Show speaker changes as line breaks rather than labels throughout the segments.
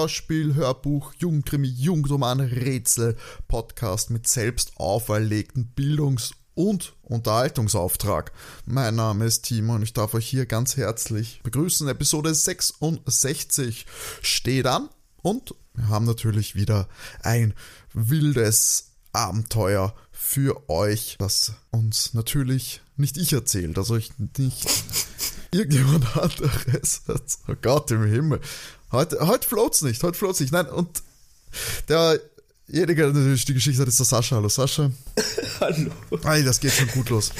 Hörspiel, Hörbuch, Jugendkrimi, Jugendroman, Rätsel, Podcast mit selbst auferlegten Bildungs- und Unterhaltungsauftrag. Mein Name ist Timo und ich darf euch hier ganz herzlich begrüßen. Episode 66 steht an und wir haben natürlich wieder ein wildes Abenteuer für euch, das uns natürlich nicht ich erzählt, also ich nicht irgendjemand anderes. Oh Gott im Himmel. Heute, heute float's nicht, heute float's nicht. Nein, und derjenige, der natürlich die Geschichte hat, ist der Sascha. Hallo Sascha.
Hallo.
Ei, das geht schon gut los.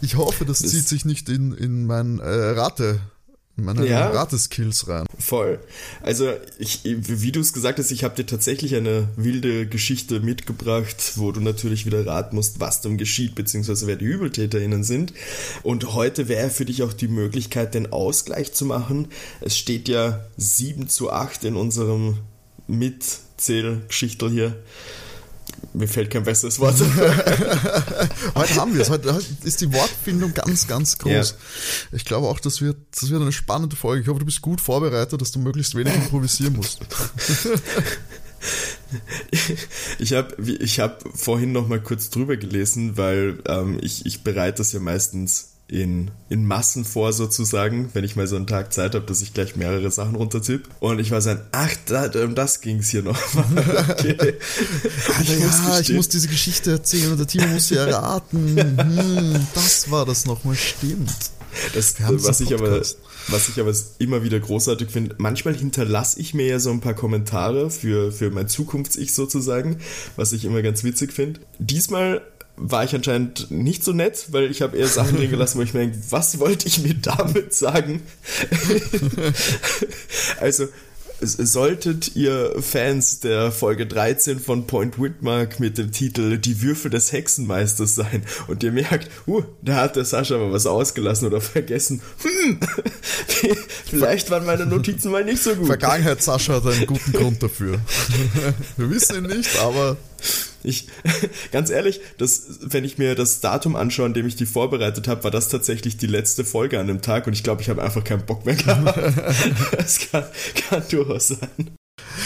Ich hoffe, das,
Das-
zieht sich nicht in, in mein äh, Rate, meine
Ja.
Rateskills rein.
Voll. Also, ich, wie du es gesagt hast, ich habe dir tatsächlich eine wilde Geschichte mitgebracht, wo du natürlich wieder raten musst, was dann geschieht, beziehungsweise wer die UbeltäterInnen sind. Und heute wäre für dich auch die Möglichkeit, den Ausgleich zu machen. Es steht ja 7 zu 8 in unserem Mitzählgeschichtel hier. Mir fällt kein besseres Wort.
Heute haben wir es. Heute, heute ist die Wortfindung ganz, ganz groß.
Ja.
Ich glaube auch, das wird, das wird eine spannende Folge. Ich hoffe, du bist gut vorbereitet, dass du möglichst wenig improvisieren musst.
Ich habe ich hab vorhin noch mal kurz drüber gelesen, weil ähm, ich, ich bereite das ja meistens in, in Massen vor sozusagen, wenn ich mal so einen Tag Zeit habe, dass ich gleich mehrere Sachen runtertipp. Und ich war so ein, ach, da, um das ging's hier noch. okay.
Alter,
muss
ja, ich
gestehen-
muss diese Geschichte erzählen und der Timo muss sie erraten. Hm, das war das nochmal, stimmt.
Das, was, ich aber, was ich aber immer wieder großartig finde, manchmal hinterlasse ich mir ja so ein paar Kommentare für, für mein Zukunfts-Ich sozusagen, was ich immer ganz witzig finde. Diesmal war ich anscheinend nicht so nett, weil ich habe eher Sachen drin gelassen, wo ich mir denke, was wollte ich mir damit sagen? also, solltet ihr Fans der Folge 13 von Point Whitmark mit dem Titel Die Würfel des Hexenmeisters sein und ihr merkt, uh, da hat der Sascha aber was ausgelassen oder vergessen, hm, vielleicht waren meine Notizen mal nicht so gut.
Vergangenheit Sascha hat einen guten Grund dafür. Wir wissen ihn nicht, aber
Ich, ganz ehrlich, das, wenn ich mir das Datum anschaue, an dem ich die vorbereitet habe, war das tatsächlich die letzte Folge an dem Tag und ich glaube, ich habe einfach keinen Bock mehr gehabt. Das kann, kann durchaus sein.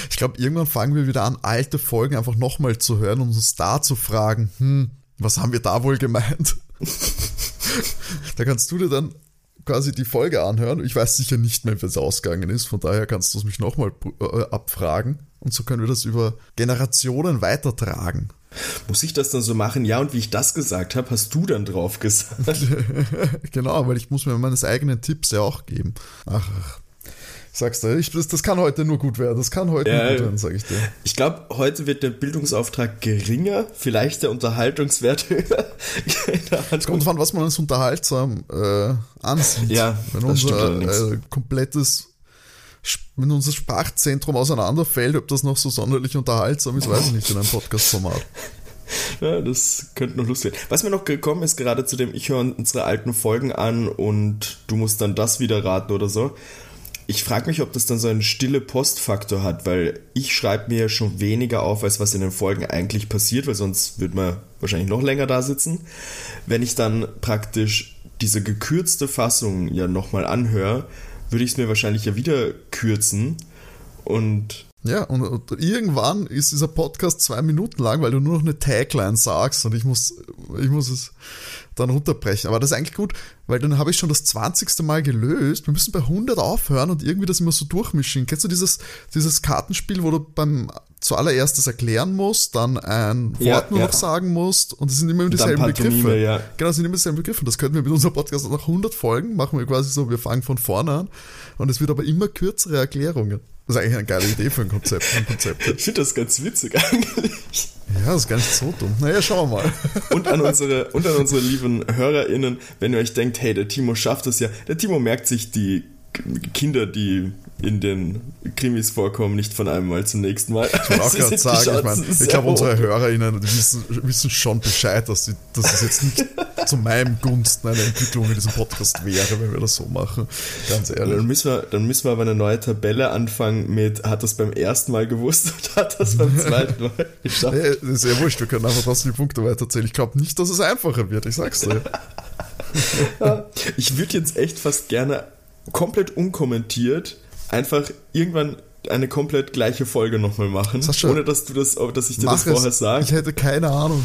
ich glaube, irgendwann fangen wir wieder an, alte Folgen einfach nochmal zu hören und uns da zu fragen, hm, was haben wir da wohl gemeint? da kannst du dir dann quasi die Folge anhören. Ich weiß sicher nicht mehr, wie es ausgegangen ist, von daher kannst du es mich nochmal äh, abfragen. Und so können wir das über Generationen weitertragen.
Muss ich das dann so machen? Ja, und wie ich das gesagt habe, hast du dann drauf gesagt.
genau, weil ich muss mir meines eigenen Tipps ja auch geben. Ach, ach. ich sag's dir, ich, das, das kann heute nur gut werden. Das kann heute
Ja,
nur gut werden, sag ich dir.
Ich glaube, heute wird der Bildungsauftrag geringer, vielleicht der Unterhaltungswert höher. Ahnung.
Kommt davon, was man als unterhaltsam äh, ansieht.
Ja,
wenn unser äh, komplettes, wenn unser Sprachzentrum auseinanderfällt, ob das noch so sonderlich unterhaltsam ist, weiß ich nicht in einem Podcast-Format.
Ja, das könnte noch lustig werden. Was mir noch gekommen ist, gerade zu dem, ich höre unsere alten Folgen an und du musst dann das wieder raten oder so. Ich frage mich, ob das dann so einen stille Postfaktor hat, weil ich schreibe mir schon weniger auf, als was in den Folgen eigentlich passiert, weil sonst würde man wahrscheinlich noch länger da sitzen. Wenn ich dann praktisch diese gekürzte Fassung ja nochmal anhöre, würde ich es mir wahrscheinlich ja wieder kürzen. Und
Ja, und, und irgendwann ist dieser Podcast zwei Minuten lang, weil du nur noch eine Tagline sagst und ich muss, ich muss es dann runterbrechen. Aber das ist eigentlich gut, weil dann habe ich schon das 20. Mal gelöst. Wir müssen bei 100 aufhören und irgendwie das immer so durchmischen. Kennst du dieses, dieses Kartenspiel, wo du beim zuallererst das erklären musst, dann ein Wort
Ja,
nur
ja.
noch sagen musst und es sind immer dieselben Begriffe.
ja.
Genau, es sind immer dieselben Begriffe. Und das könnten wir mit unserem Podcast nach 100 Folgen machen wir quasi so, wir fangen von vorne an und es wird aber immer kürzere Erklärungen. Das ist eigentlich eine geile Idee für ein Konzept. Ein Konzept.
ich finde das ganz witzig eigentlich.
Ja, das ist gar nicht so dumm. Naja, schauen wir mal.
Und an unsere, und an unsere lieben HörerInnen, wenn ihr euch denkt, hey, der Timo schafft das ja. Der Timo merkt sich die Kinder, die in den Krimis vorkommen, nicht von einem Mal zum nächsten Mal.
Ich wollte auch gerade sagen, ich, mein, ich glaube, unsere HörerInnen wissen, wissen schon Bescheid, dass, die, dass es jetzt nicht zu meinem Gunsten eine Entwicklung in diesem Podcast wäre, wenn wir das so machen. Ganz ehrlich.
Dann müssen, wir, dann müssen wir aber eine neue Tabelle anfangen mit, hat das beim ersten Mal gewusst oder hat das beim zweiten Mal
geschafft? Nee, das ist ja wurscht, wir können einfach trotzdem die Punkte weiterzählen. Ich glaube nicht, dass es einfacher wird, ich sag's dir.
ich würde jetzt echt fast gerne komplett unkommentiert einfach irgendwann eine komplett gleiche Folge nochmal machen, Sascha, ohne dass du das, dass ich dir das vorher sage.
Ich hätte keine Ahnung.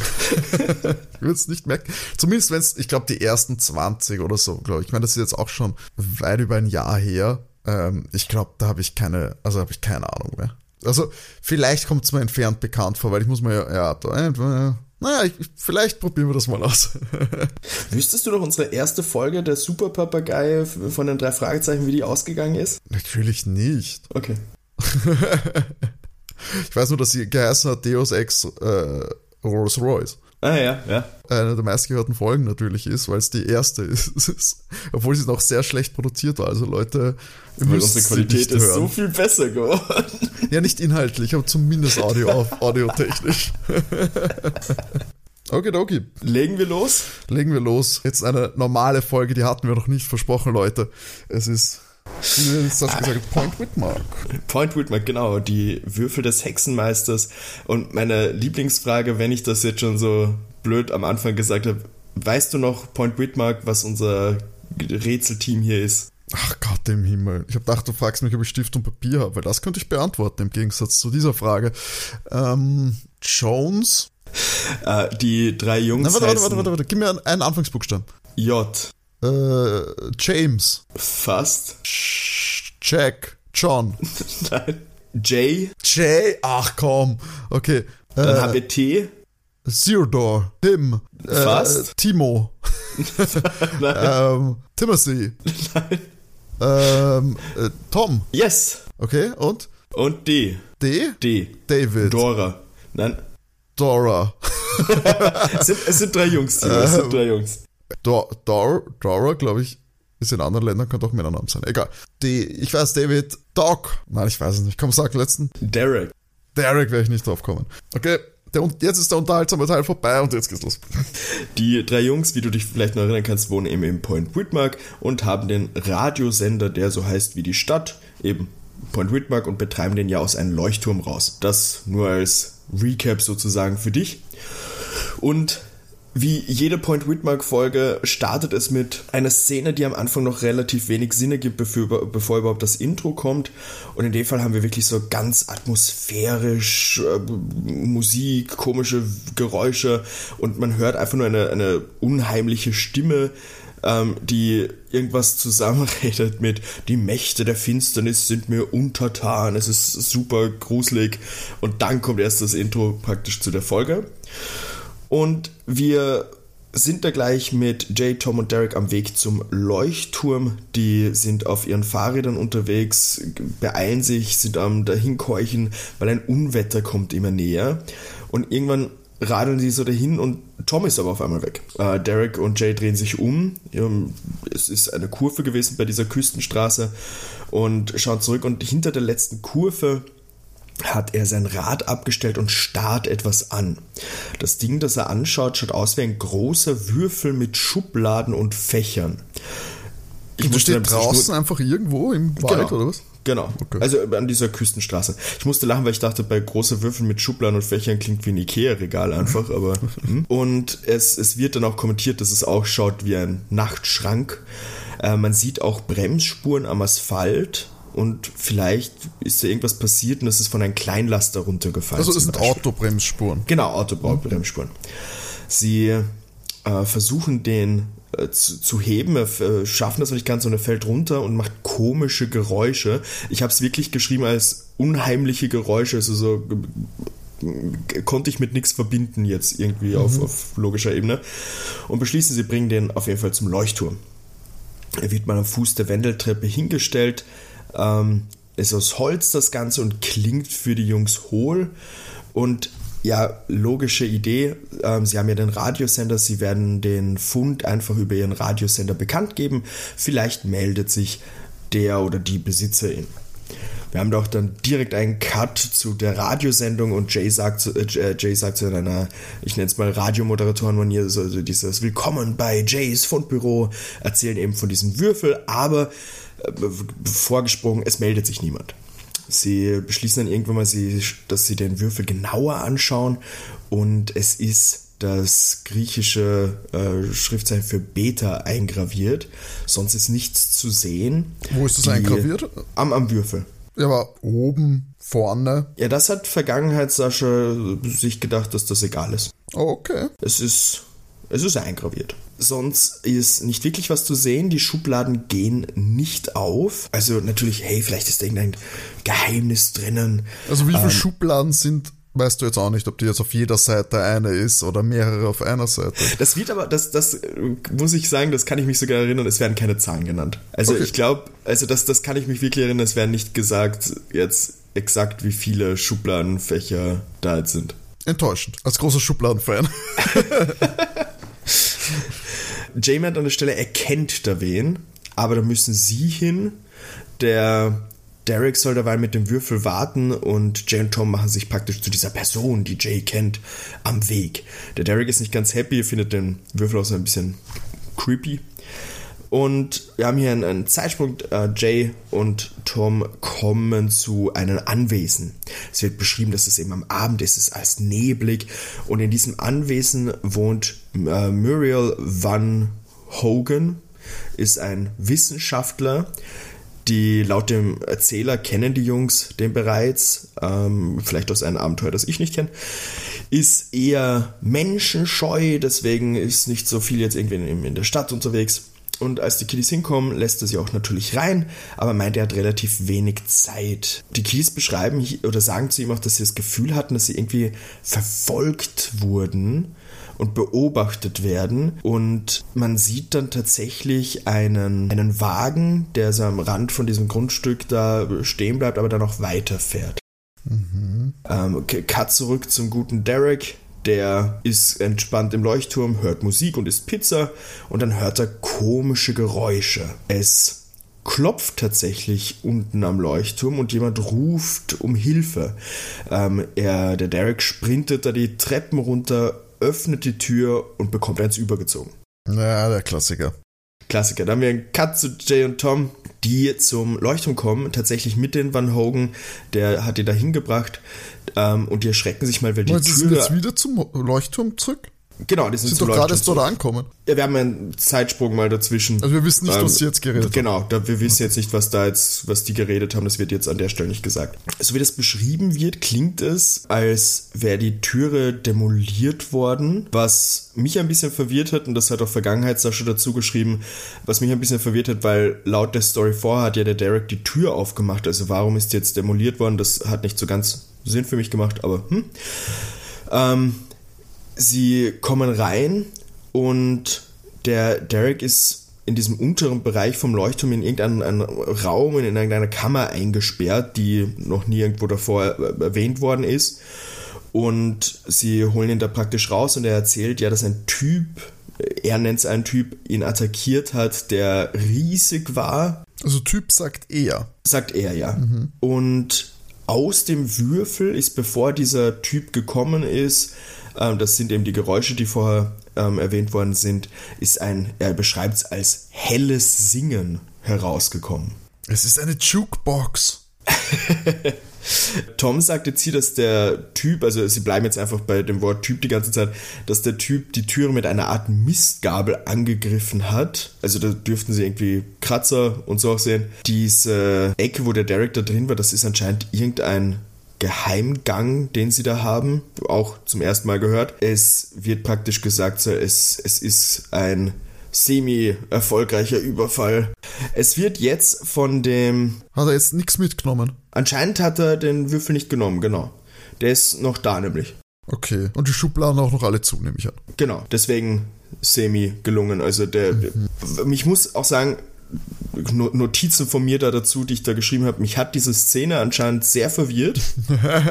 ich würde es nicht merken. Zumindest wenn es, ich glaube, die ersten 20 oder so, glaube ich. Ich meine, das ist jetzt auch schon weit über ein Jahr her. Ähm, ich glaube, da habe ich keine, also habe ich keine Ahnung mehr. Also vielleicht kommt es mir entfernt bekannt vor, weil ich muss mir ja, ja, da, naja, ich, vielleicht probieren wir das mal aus.
Wüsstest du noch unsere erste Folge der Super Papagei von den drei Fragezeichen, wie die ausgegangen ist?
Natürlich nicht.
Okay.
ich weiß nur, dass sie geheißen hat Deus Ex äh, Rolls Royce.
Ah ja, ja.
Eine der meistgehörten Folgen natürlich ist, weil es die erste ist. Obwohl sie noch sehr schlecht produziert war. Also Leute,
ihr weil unsere Qualität ist so viel besser geworden.
Ja, nicht inhaltlich, aber zumindest Audio auf, audiotechnisch. Okay, okay.
Legen wir los?
Legen wir los. Jetzt eine normale Folge, die hatten wir noch nicht versprochen, Leute. Es ist Hast du gesagt, Point Whitmark.
Point Whitmark, genau. Die Würfel des Hexenmeisters. Und meine Lieblingsfrage, wenn ich das jetzt schon so blöd am Anfang gesagt habe, weißt du noch, Point Whitmark, was unser Rätselteam hier ist?
Ach Gott im Himmel. Ich habe gedacht, du fragst mich, ob ich Stift und Papier habe, weil das könnte ich beantworten im Gegensatz zu dieser Frage. Ähm, Jones?
Äh, die drei Jungs.
Na, warte, warte, warte, warte, warte, gib mir einen Anfangsbuchstaben.
J.
Äh, James.
Fast.
Jack. John.
Nein. J.
J. Ach komm. Okay.
Dann äh, haben wir T.
Theodore. Tim.
Äh, Fast.
Äh, Timo.
Nein.
ähm, Timothy.
Nein.
Ähm, äh, Tom.
Yes.
Okay, und?
Und D.
D?
D.
David.
Dora. Nein.
Dora.
es, sind, es sind drei Jungs, Timo. Es sind drei Jungs.
Dor, Dor, Dora, glaube ich, ist in anderen Ländern, könnte auch Männernamen sein. Egal. Die, ich weiß, David, Doc. Nein, ich weiß es nicht. Komm, sag letzten.
Derek.
Derek wäre ich nicht drauf kommen. Okay, der, jetzt ist der unterhaltsame Teil vorbei und jetzt geht's los.
Die drei Jungs, wie du dich vielleicht noch erinnern kannst, wohnen eben in Point Whitmark und haben den Radiosender, der so heißt wie die Stadt, eben Point Whitmark und betreiben den ja aus einem Leuchtturm raus. Das nur als Recap sozusagen für dich. Und wie jede Point Whitmark-Folge startet es mit einer Szene, die am Anfang noch relativ wenig Sinn ergibt, bevor, überhaupt das Intro kommt. Und in dem Fall haben wir wirklich so ganz atmosphärisch äh, Musik, komische Geräusche und man hört einfach nur eine, eine unheimliche Stimme, ähm, die irgendwas zusammenredet mit die Mächte der Finsternis sind mir untertan. Es ist super gruselig und dann kommt erst das Intro praktisch zu der Folge. Und wir sind da gleich mit Jay, Tom und Derek am Weg zum Leuchtturm. Die sind auf ihren Fahrrädern unterwegs, beeilen sich, sind am dahinkeuchen, weil ein Unwetter kommt immer näher. Und irgendwann radeln sie so dahin und Tom ist aber auf einmal weg. Äh, Derek und Jay drehen sich um. Es ist eine Kurve gewesen bei dieser Küstenstraße und schauen zurück und hinter der letzten Kurve hat er sein Rad abgestellt und starrt etwas an. Das Ding, das er anschaut, schaut aus wie ein großer Würfel mit Schubladen und Fächern.
Ich und steht draußen einfach irgendwo im Wald
genau.
oder was?
Genau. Okay. Also an dieser Küstenstraße. Ich musste lachen, weil ich dachte, bei großer Würfel mit Schubladen und Fächern klingt wie ein Ikea-Regal einfach, aber. Hm. und es, es wird dann auch kommentiert, dass es auch schaut wie ein Nachtschrank. Äh, man sieht auch Bremsspuren am Asphalt und vielleicht ist da irgendwas passiert und es ist von einem Kleinlaster runtergefallen.
Also es sind Autobremsspuren.
Genau, Autobremsspuren. Sie äh, versuchen den äh, zu, zu, heben, äh, schaffen das nicht ganz und er fällt runter und macht komische Geräusche. Ich habe es wirklich geschrieben als unheimliche Geräusche, also so konnte ich mit nichts verbinden jetzt irgendwie mhm. auf, auf logischer Ebene und beschließen, sie bringen den auf jeden Fall zum Leuchtturm. Er wird mal am Fuß der Wendeltreppe hingestellt, ähm, ist aus Holz das Ganze und klingt für die Jungs hohl. Und ja, logische Idee. Ähm, sie haben ja den Radiosender, sie werden den Fund einfach über ihren Radiosender bekannt geben. Vielleicht meldet sich der oder die Besitzerin. Wir haben doch dann direkt einen Cut zu der Radiosendung und Jay sagt, zu- äh, Jay sagt zu einer, ich nenne es mal Radiomoderatorenmanier, so, so dieses Willkommen bei Jays Fundbüro, erzählen eben von diesem Würfel, aber äh, vorgesprungen, es meldet sich niemand. Sie beschließen dann irgendwann mal, dass sie den Würfel genauer anschauen und es ist das griechische äh, Schriftzeichen für Beta eingraviert. Sonst ist nichts zu sehen.
Wo ist das
Die-
eingraviert?
Am, am Würfel.
Ja, aber oben, vorne.
Ja, das hat Vergangenheitssascha sich gedacht, dass das egal ist.
Oh, okay.
Es ist, es ist eingraviert. Sonst ist nicht wirklich was zu sehen. Die Schubladen gehen nicht auf. Also natürlich, hey, vielleicht ist da irgendein Geheimnis drinnen.
Also wie
Ähm.
viele Schubladen sind, weißt du jetzt auch nicht, ob die jetzt auf jeder Seite eine ist oder mehrere auf einer Seite.
Das wird aber, das, das äh, muss ich sagen, das kann ich mich sogar erinnern, es werden keine Zahlen genannt. Also
Okay.
ich glaube, also das, das kann ich mich wirklich erinnern, es werden nicht gesagt, jetzt exakt wie viele Schubladenfächer da jetzt sind.
Enttäuschend. Als großer Schubladenfan.
J-Man an der Stelle erkennt da wen, aber da müssen sie hin. Der Derek soll dabei mit dem Würfel warten und Jay und Tom machen sich praktisch zu dieser Person, die Jay kennt, am Weg. Der Derek ist nicht ganz happy, findet den Würfel auch so ein bisschen creepy. Und wir haben hier einen, einen Zeitsprung. Äh, Jay und Tom kommen zu einem Anwesen. Es wird beschrieben, dass es eben am Abend ist, es ist alles neblig. Und in diesem Anwesen wohnt äh, Muriel Van Hogan, ist ein Wissenschaftler. Die laut dem Erzähler kennen die Jungs den bereits, ähm, vielleicht aus einem Abenteuer, das ich nicht kenne. Ist eher menschenscheu, deswegen ist nicht so viel jetzt irgendwie in, in der Stadt unterwegs. Und als die Kiddies hinkommen, lässt er sie auch natürlich rein, aber meint, er hat relativ wenig Zeit. Die Kiddies beschreiben oder sagen zu ihm auch, dass sie das Gefühl hatten, dass sie irgendwie verfolgt wurden und beobachtet werden. Und man sieht dann tatsächlich einen, einen Wagen, der so am Rand von diesem Grundstück da stehen bleibt, aber dann auch weiterfährt. Ähm, okay, Cut zurück zum guten Derek. Der ist entspannt im Leuchtturm, hört Musik und isst Pizza und dann hört er komische Geräusche. Es klopft tatsächlich unten am Leuchtturm und jemand ruft um Hilfe. Ähm, er, der Derek sprintet da die Treppen runter, öffnet die Tür und bekommt eins übergezogen.
Ja, der Klassiker.
Klassiker. Dann haben wir einen Cut zu Jay und Tom, die zum Leuchtturm kommen, tatsächlich mit den Van Hogan, der hat die da hingebracht ähm, und die erschrecken sich mal, weil die
sie sind
Tür...
jetzt wieder zum Leuchtturm zurück?
genau, die sind,
Sind doch gerade erst dort angekommen.
ja, wir haben einen Zeitsprung mal dazwischen.
Also wir wissen nicht,
Ähm,
was sie jetzt geredet haben.
Genau, da, wir wissen jetzt nicht, was da jetzt, was die geredet haben, das wird jetzt an der Stelle nicht gesagt. So wie das beschrieben wird, klingt es, als wäre die Türe demoliert worden, was mich ein bisschen verwirrt hat, und das hat auch Vergangenheitssascha dazu geschrieben, was mich ein bisschen verwirrt hat, weil laut der Story vorher hat ja der Derek die Tür aufgemacht, also warum ist die jetzt demoliert worden, das hat nicht so ganz Sinn für mich gemacht, aber hm. Ähm, sie kommen rein und der Derek ist in diesem unteren Bereich vom Leuchtturm in irgendeinen einen Raum, in irgendeiner Kammer eingesperrt, die noch nie irgendwo davor äh, erwähnt worden ist. Und sie holen ihn da praktisch raus und er erzählt ja, dass ein Typ, er nennt es einen Typ, ihn attackiert hat, der riesig war,
Also Typ sagt er.
sagt er ja. Und aus dem Würfel ist, bevor dieser Typ gekommen ist, ähm, das sind eben die Geräusche, die vorher ähm, erwähnt worden sind, ist ein, er beschreibt es als helles Singen herausgekommen.
Es ist eine Jukebox.
Tom sagt jetzt hier, dass der Typ, also sie bleiben jetzt einfach bei dem Wort Typ die ganze Zeit, dass der Typ die Türe mit einer Art Mistgabel angegriffen hat. Also da dürften sie irgendwie Kratzer und so auch sehen. Diese Ecke, wo der da drin war, das ist anscheinend irgendein Geheimgang, den sie da haben, auch zum ersten Mal gehört. Es wird praktisch gesagt, so, es, es ist ein semi-erfolgreicher Überfall. Es wird jetzt von dem
Hat er jetzt nichts mitgenommen?
Anscheinend hat er den Würfel nicht genommen, genau. Der ist noch da nämlich.
Okay. Und die Schubladen auch noch alle zu, nehme ich an.
Genau, deswegen semi gelungen. Also der, ich muss auch sagen, No- Notizen von mir da dazu, die ich da geschrieben habe, mich hat diese Szene anscheinend sehr verwirrt,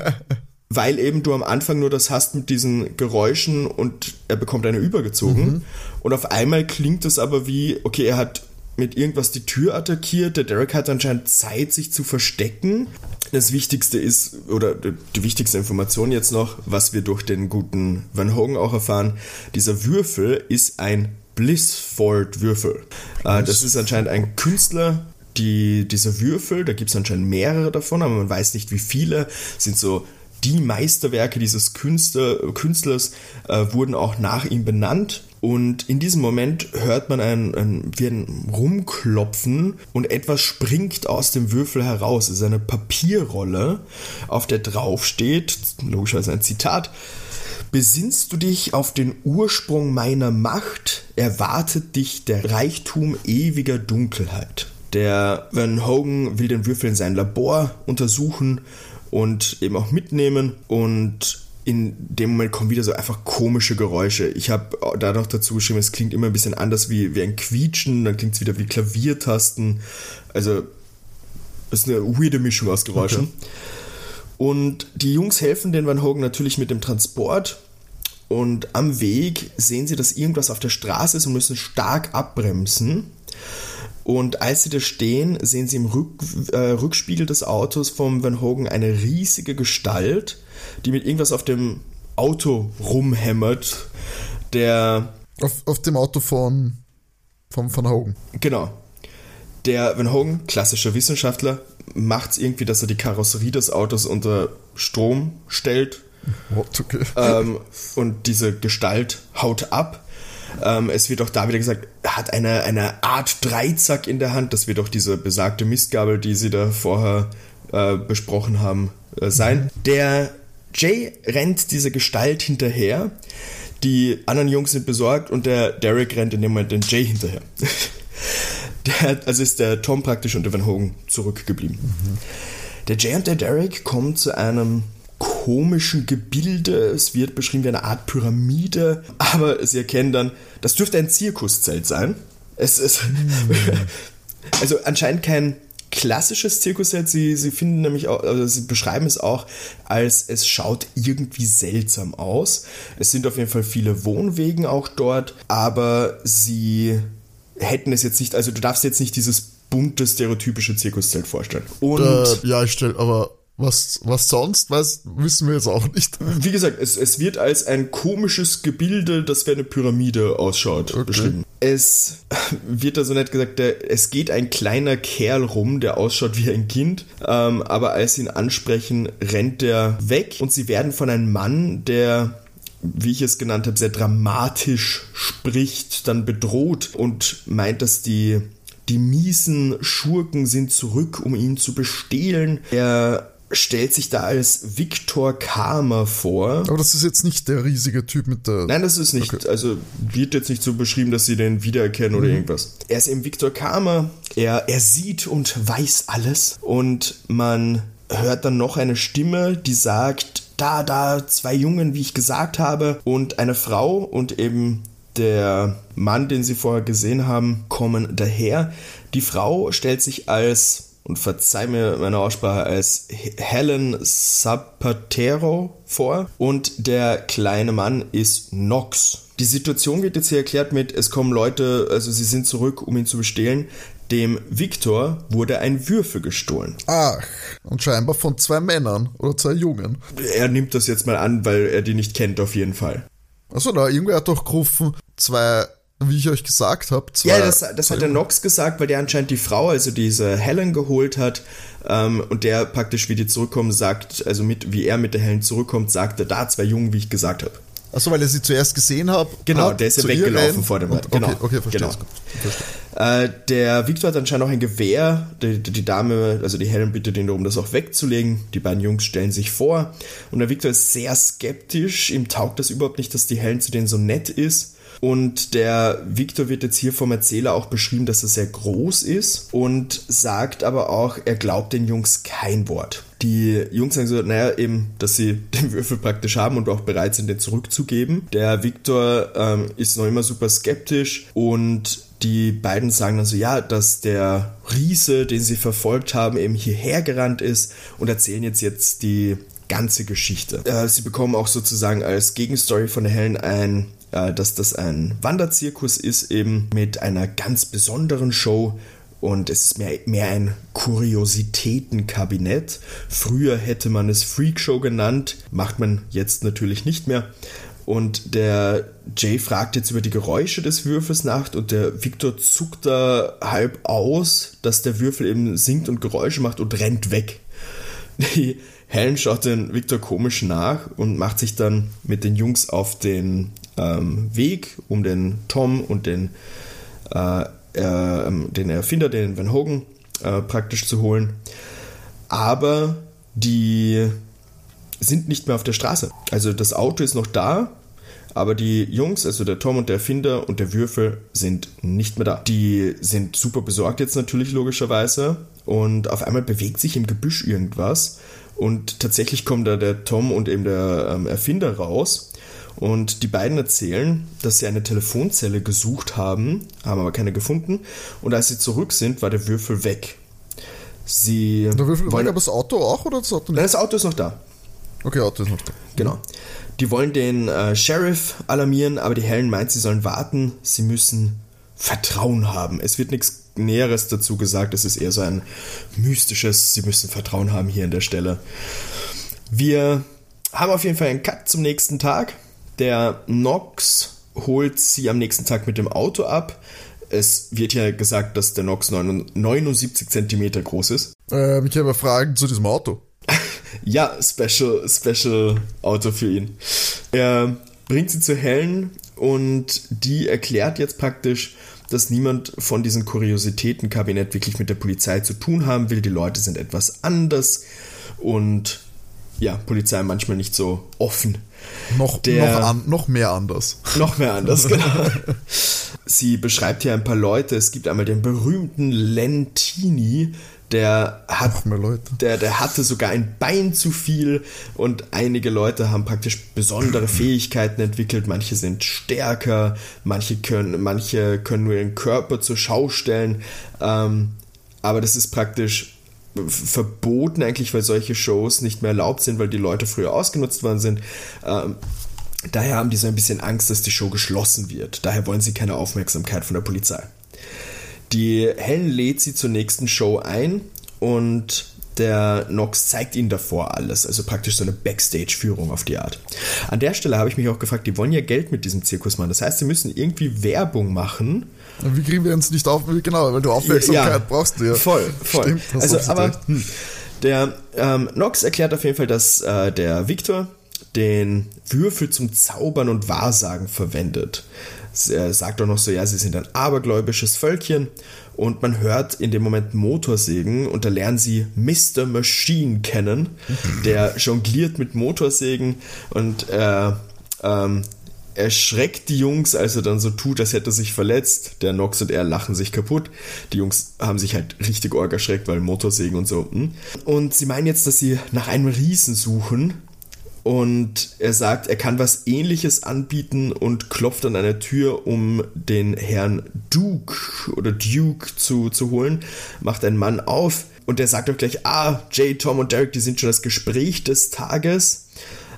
weil eben du am Anfang nur das hast mit diesen Geräuschen und er bekommt eine übergezogen und auf einmal klingt es aber wie, okay, er hat mit irgendwas die Tür attackiert. Der Derek hat anscheinend Zeit, sich zu verstecken. Das Wichtigste ist, oder die wichtigste Information jetzt noch, was wir durch den guten Van Hogan auch erfahren, dieser Würfel ist ein Blissfold-Würfel. Äh, das ist anscheinend ein Künstler, die, dieser Würfel, da gibt es anscheinend mehrere davon, aber man weiß nicht wie viele, sind so die Meisterwerke dieses Künstler, Künstlers äh, wurden auch nach ihm benannt. Und in diesem Moment hört man ein, ein, wie ein Rumklopfen und etwas springt aus dem Würfel heraus. Es ist eine Papierrolle, auf der drauf steht, logischerweise ein Zitat, Besinnst du dich auf den Ursprung meiner Macht, erwartet dich der Reichtum ewiger Dunkelheit. Der Van Hogan will den Würfel in sein Labor untersuchen und eben auch mitnehmen und in dem Moment kommen wieder so einfach komische Geräusche. Ich habe da noch dazu geschrieben, es klingt immer ein bisschen anders wie, wie ein Quietschen, dann klingt es wieder wie Klaviertasten. Also, das ist eine weirde Mischung aus Geräuschen. Okay. Und die Jungs helfen den Van Hogan natürlich mit dem Transport. Und am Weg sehen sie, dass irgendwas auf der Straße ist und müssen stark abbremsen. Und als sie da stehen, sehen sie im Rück, äh, Rückspiegel des Autos vom Van Hogan eine riesige Gestalt, die mit irgendwas auf dem Auto rumhämmert. Der.
Auf, auf dem Auto von, von Van Hogan.
Genau. Der Van Hogan, klassischer Wissenschaftler, macht es irgendwie, dass er die Karosserie des Autos unter Strom stellt.
What? Okay.
Ähm, und diese Gestalt haut ab ähm, es wird auch da wieder gesagt, er hat eine, eine Art Dreizack in der Hand. Das wird auch diese besagte Mistgabel, die sie da vorher äh, besprochen haben, äh, sein. Der Jay rennt diese Gestalt hinterher. Die anderen Jungs sind besorgt und der Derek rennt in dem Moment den Jay hinterher. der, also ist der Tom praktisch und der Van Hogan zurückgeblieben. Mhm. Der Jay und der Derek kommen zu einem komischen Gebilde. Es wird beschrieben wie eine Art Pyramide, aber Sie erkennen dann, das dürfte ein Zirkuszelt sein. Es ist also anscheinend kein klassisches Zirkuszelt. Sie, sie finden nämlich auch, also sie beschreiben es auch als es schaut irgendwie seltsam aus. Es sind auf jeden Fall viele Wohnwegen auch dort, aber sie hätten es jetzt nicht, also du darfst jetzt nicht dieses bunte, stereotypische Zirkuszelt vorstellen.
Und äh, ja, ich stelle aber was, was sonst, was wissen wir jetzt auch nicht.
Wie gesagt, es, es wird als ein komisches Gebilde, das wie eine Pyramide ausschaut, okay. beschrieben. Es wird da so nett gesagt, der, es geht ein kleiner Kerl rum, der ausschaut wie ein Kind, ähm, aber als sie ihn ansprechen, rennt er weg und sie werden von einem Mann, der wie ich es genannt habe, sehr dramatisch spricht, dann bedroht und meint, dass die die miesen Schurken sind zurück, um ihn zu bestehlen. Er stellt sich da als Viktor Karma vor.
Aber das ist jetzt nicht der riesige Typ mit der.
Nein, das ist nicht. Okay. Also wird jetzt nicht so beschrieben, dass sie den wiedererkennen mhm. oder irgendwas. Er ist eben Viktor Karma. Er, er sieht und weiß alles. Und man hört dann noch eine Stimme, die sagt, da, da, zwei Jungen, wie ich gesagt habe, und eine Frau und eben der Mann, den sie vorher gesehen haben, kommen daher. Die Frau stellt sich als und verzeih mir meine Aussprache als Helen Zapatero vor und der kleine Mann ist Nox. Die Situation wird jetzt hier erklärt mit, es kommen Leute, also sie sind zurück, um ihn zu bestehlen. Dem Victor wurde ein Würfel gestohlen.
Ach, und scheinbar von zwei Männern oder zwei Jungen.
Er nimmt das jetzt mal an, weil er die nicht kennt, auf jeden Fall.
Achso, na, irgendwer hat doch gerufen, zwei wie ich euch gesagt habe.
Ja, das, das hat der Nox gesagt, weil der anscheinend die Frau, also diese Helen geholt hat ähm, und der praktisch, wie die zurückkommen, sagt, also mit, wie er mit der Helen zurückkommt, sagt er, da zwei Jungen, wie ich gesagt habe.
Achso, weil er sie zuerst gesehen hat.
Genau, der ist ja weggelaufen vor dem. Und,
genau, okay, okay, verstehe. Genau.
Äh, der Victor hat anscheinend auch ein Gewehr. Die, die, Dame, also die Helen bittet ihn darum, das auch wegzulegen. Die beiden Jungs stellen sich vor. Und der Victor ist sehr skeptisch. Ihm taugt das überhaupt nicht, dass die Helen zu denen so nett ist. Und der Victor wird jetzt hier vom Erzähler auch beschrieben, dass er sehr groß ist und sagt aber auch, er glaubt den Jungs kein Wort. Die Jungs sagen so, naja, eben, dass sie den Würfel praktisch haben und auch bereit sind, den zurückzugeben. Der Victor ähm, ist noch immer super skeptisch und die beiden sagen dann so, ja, dass der Riese, den sie verfolgt haben, eben hierher gerannt ist und erzählen jetzt jetzt die ganze Geschichte. Äh, sie bekommen auch sozusagen als Gegenstory von Helen ein dass das ein Wanderzirkus ist, eben mit einer ganz besonderen Show. Und es ist mehr, mehr ein Kuriositätenkabinett. Früher hätte man es Freakshow genannt, macht man jetzt natürlich nicht mehr. Und der Jay fragt jetzt über die Geräusche des Würfels nach und der Victor zuckt da halb aus, dass der Würfel eben singt und Geräusche macht und rennt weg. Die Helen schaut den Victor komisch nach und macht sich dann mit den Jungs auf den ähm, Weg, um den Tom und den, äh, äh, den Erfinder, den Van Hogan, äh, praktisch zu holen. Aber die sind nicht mehr auf der Straße. Also das Auto ist noch da, aber die Jungs, also der Tom und der Erfinder und der Würfel, sind nicht mehr da. Die sind super besorgt jetzt natürlich logischerweise und auf einmal bewegt sich im Gebüsch irgendwas und tatsächlich kommen da der Tom und eben der ähm, Erfinder raus und die beiden erzählen, dass sie eine Telefonzelle gesucht haben, haben aber keine gefunden und als sie zurück sind, war der Würfel weg. Sie
Der Würfel
wollen,
weg, aber das Auto auch oder das Auto
Nein,
nicht?
das Auto ist noch da.
Okay, Auto ist noch da.
Genau. Die wollen den äh, Sheriff alarmieren, aber die Helen meint, sie sollen warten. Sie müssen Vertrauen haben. Es wird nichts Näheres dazu gesagt. Es ist eher so ein mystisches, sie müssen Vertrauen haben hier an der Stelle. Wir haben auf jeden Fall einen Cut zum nächsten Tag. Der Nox holt sie am nächsten Tag mit dem Auto ab. Es wird ja gesagt, dass der Nox 79 Zentimeter groß ist.
Ähm, ich habe Fragen zu diesem Auto.
Ja, Special, Special Auto für ihn. Er bringt sie zu Helen und die erklärt jetzt praktisch, dass niemand von diesem Kuriositätenkabinett wirklich mit der Polizei zu tun haben will. Die Leute sind etwas anders und ja, Polizei manchmal nicht so offen.
Noch,
Der-
noch, an, noch mehr anders.
Noch mehr anders, genau. Sie beschreibt hier ein paar Leute. Es gibt einmal den berühmten Lentini, der hat
Noch mehr Leute.
der, der hatte sogar ein Bein zu viel und einige Leute haben praktisch besondere Fähigkeiten entwickelt. Manche sind stärker, manche können, manche können nur ihren Körper zur Schau stellen. Ähm, aber das ist praktisch verboten eigentlich, weil solche Shows nicht mehr erlaubt sind, weil die Leute früher ausgenutzt worden sind. Ähm, daher haben die so ein bisschen Angst, dass die Show geschlossen wird. Daher wollen sie keine Aufmerksamkeit von der Polizei. Die Helen lädt sie zur nächsten Show ein und der Nox zeigt ihnen davor alles, also praktisch so eine Backstage-Führung auf die Art. An der Stelle habe ich mich auch gefragt, die wollen ja Geld mit diesem Zirkus machen. Das heißt, sie müssen irgendwie Werbung machen.
Wie kriegen wir uns nicht auf? Genau, weil du Aufmerksamkeit brauchst du ja.
Voll, voll.
Stimmt,
also, aber.
Hm.
der ähm, Nox erklärt auf jeden Fall, dass äh, der Victor den Würfel zum Zaubern und Wahrsagen verwendet. Er sagt auch noch so, ja, sie sind ein abergläubisches Völkchen und man hört in dem Moment Motorsägen und da lernen sie Mr. Machine kennen, der jongliert mit Motorsägen und äh, ähm, erschreckt die Jungs, als er dann so tut, als hätte er sich verletzt. Der Nox und er lachen sich kaputt. Die Jungs haben sich halt richtig arg erschreckt, weil Motorsägen und so. hm. Und sie meinen jetzt, dass sie nach einem Riesen suchen. Und er sagt, er kann was ähnliches anbieten und klopft an eine Tür, um den Herrn Duke oder Duke zu, zu holen. Macht ein Mann auf und der sagt auch gleich, ah, Jay, Tom und Derek, die sind schon das Gespräch des Tages.